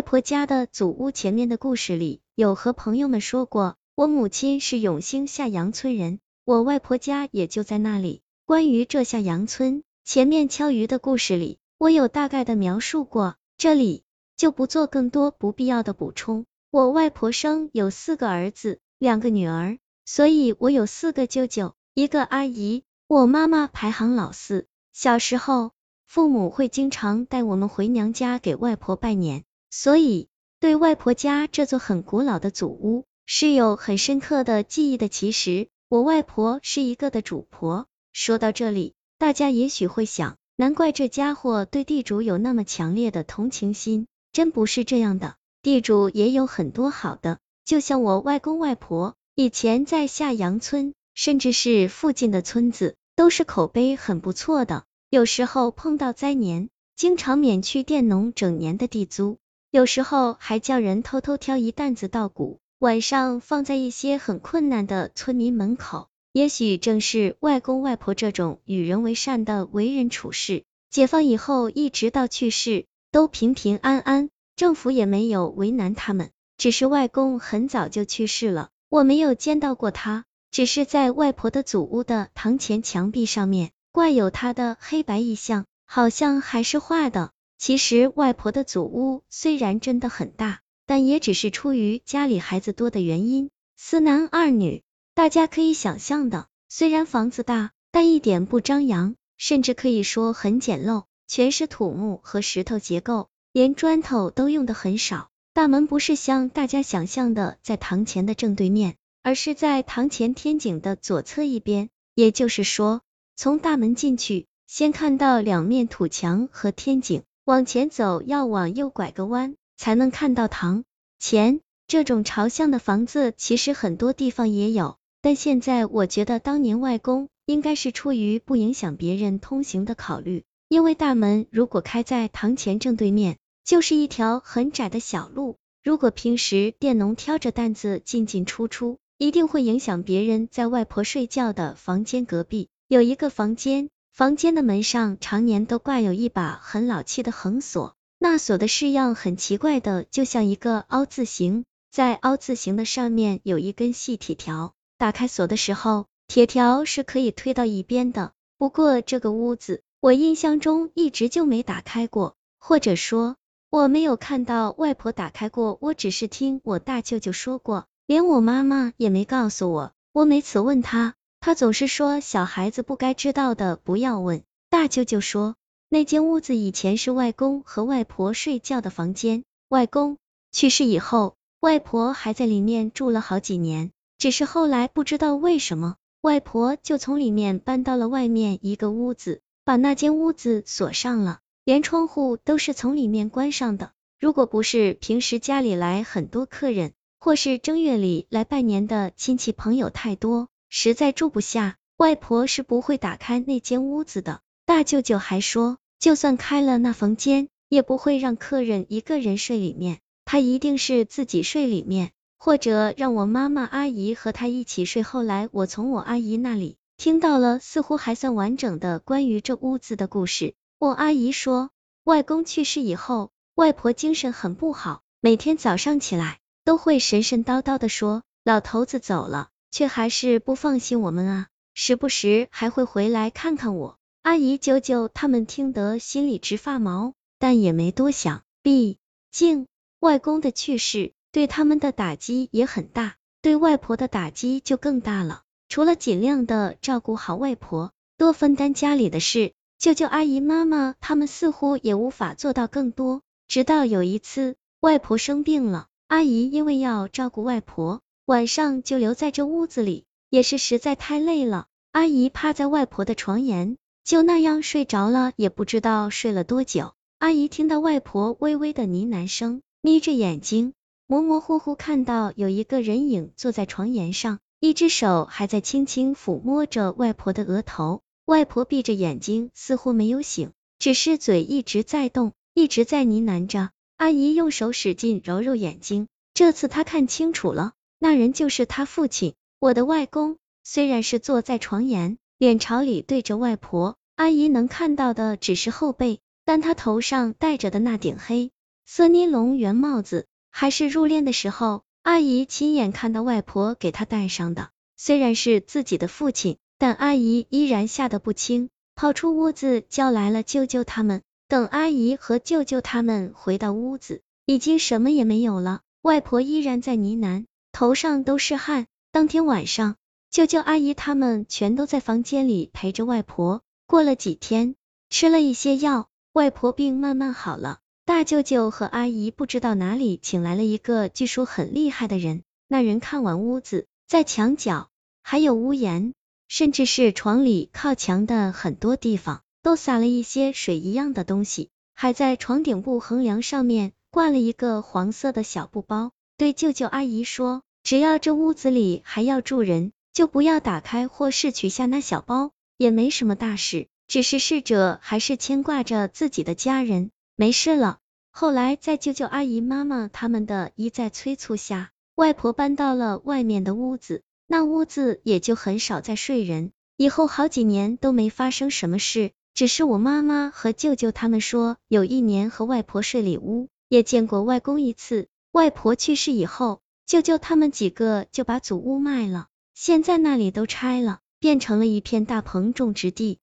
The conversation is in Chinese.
外婆家的祖屋前面的故事里，有和朋友们说过，我母亲是永兴下杨村人，我外婆家也就在那里。关于这下杨村前面敲鱼的故事里，我有大概的描述过，这里就不做更多不必要的补充。我外婆生有四个儿子，两个女儿，所以我有四个舅舅，一个阿姨。我妈妈排行老四，小时候父母会经常带我们回娘家给外婆拜年。所以，对外婆家这座很古老的祖屋是有很深刻的记忆的。其实，我外婆是一个的主婆。说到这里，大家也许会想，难怪这家伙对地主有那么强烈的同情心。真不是这样的，地主也有很多好的。就像我外公外婆以前在下杨村，甚至是附近的村子，都是口碑很不错的。有时候碰到灾年，经常免去佃农整年的地租。有时候还叫人偷偷挑一担子稻谷，晚上放在一些很困难的村民门口。也许正是外公外婆这种与人为善的为人处事，解放以后一直到去世都平平安安，政府也没有为难他们。只是外公很早就去世了，我没有见到过他，只是在外婆的祖屋的堂前墙壁上面挂有他的黑白意象，好像还是画的。其实外婆的祖屋虽然真的很大，但也只是出于家里孩子多的原因，四男二女，大家可以想象的。虽然房子大，但一点不张扬，甚至可以说很简陋，全是土木和石头结构，连砖头都用的很少。大门不是像大家想象的在堂前的正对面，而是在堂前天井的左侧一边，也就是说，从大门进去，先看到两面土墙和天井。往前走要往右拐个弯，才能看到堂前。这种朝向的房子其实很多地方也有，但现在我觉得当年外公应该是出于不影响别人通行的考虑，因为大门如果开在堂前正对面，就是一条很窄的小路。如果平时佃农挑着担子进进出出，一定会影响别人在外婆睡觉的房间隔壁有一个房间。房间的门上常年都挂有一把很老气的横锁，那锁的式样很奇怪的，就像一个凹字形，在凹字形的上面有一根细铁条，打开锁的时候，铁条是可以推到一边的。不过这个屋子，我印象中一直就没打开过，或者说我没有看到外婆打开过，我只是听我大舅舅说过，连我妈妈也没告诉我。我每次问他。他总是说小孩子不该知道的不要问。大舅舅说，那间屋子以前是外公和外婆睡觉的房间，外公去世以后，外婆还在里面住了好几年。只是后来不知道为什么，外婆就从里面搬到了外面一个屋子，把那间屋子锁上了，连窗户都是从里面关上的。如果不是平时家里来很多客人，或是正月里来拜年的亲戚朋友太多。实在住不下，外婆是不会打开那间屋子的。大舅舅还说，就算开了那房间，也不会让客人一个人睡里面，他一定是自己睡里面，或者让我妈妈、阿姨和他一起睡。后来我从我阿姨那里听到了似乎还算完整的关于这屋子的故事。我阿姨说，外公去世以后，外婆精神很不好，每天早上起来都会神神叨叨的说，老头子走了。却还是不放心我们啊，时不时还会回来看看我。阿姨、舅舅他们听得心里直发毛，但也没多想，毕竟外公的去世对他们的打击也很大，对外婆的打击就更大了。除了尽量的照顾好外婆，多分担家里的事，舅舅、阿姨、妈妈他们似乎也无法做到更多。直到有一次，外婆生病了，阿姨因为要照顾外婆。晚上就留在这屋子里，也是实在太累了。阿姨趴在外婆的床沿，就那样睡着了，也不知道睡了多久。阿姨听到外婆微微的呢喃声，眯着眼睛，模模糊糊看到有一个人影坐在床沿上，一只手还在轻轻抚摸着外婆的额头。外婆闭着眼睛，似乎没有醒，只是嘴一直在动，一直在呢喃着。阿姨用手使劲揉揉眼睛，这次她看清楚了。那人就是他父亲，我的外公。虽然是坐在床沿，脸朝里对着外婆，阿姨能看到的只是后背，但他头上戴着的那顶黑色尼龙圆帽子，还是入殓的时候，阿姨亲眼看到外婆给他戴上的。虽然是自己的父亲，但阿姨依然吓得不轻，跑出屋子叫来了舅舅他们。等阿姨和舅舅他们回到屋子，已经什么也没有了。外婆依然在呢喃，头上都是汗。当天晚上，舅舅阿姨他们全都在房间里陪着外婆。过了几天，吃了一些药，外婆病慢慢好了。大舅舅和阿姨不知道哪里请来了一个据说很厉害的人。那人看完屋子，在墙角，还有屋檐，甚至是床里靠墙的很多地方。都撒了一些水一样的东西，还在床顶部横梁上面挂了一个黄色的小布包。对舅舅阿姨说，只要这屋子里还要住人，就不要打开或是取下那小包，也没什么大事，只是逝者还是牵挂着自己的家人，没事了。后来在舅舅阿姨妈妈他们的一再催促下，外婆搬到了外面的屋子，那屋子也就很少再睡人，以后好几年都没发生什么事。只是我妈妈和舅舅他们说，有一年和外婆睡里屋，也见过外公一次。外婆去世以后，舅舅他们几个就把祖屋卖了，现在那里都拆了，变成了一片大棚种植地。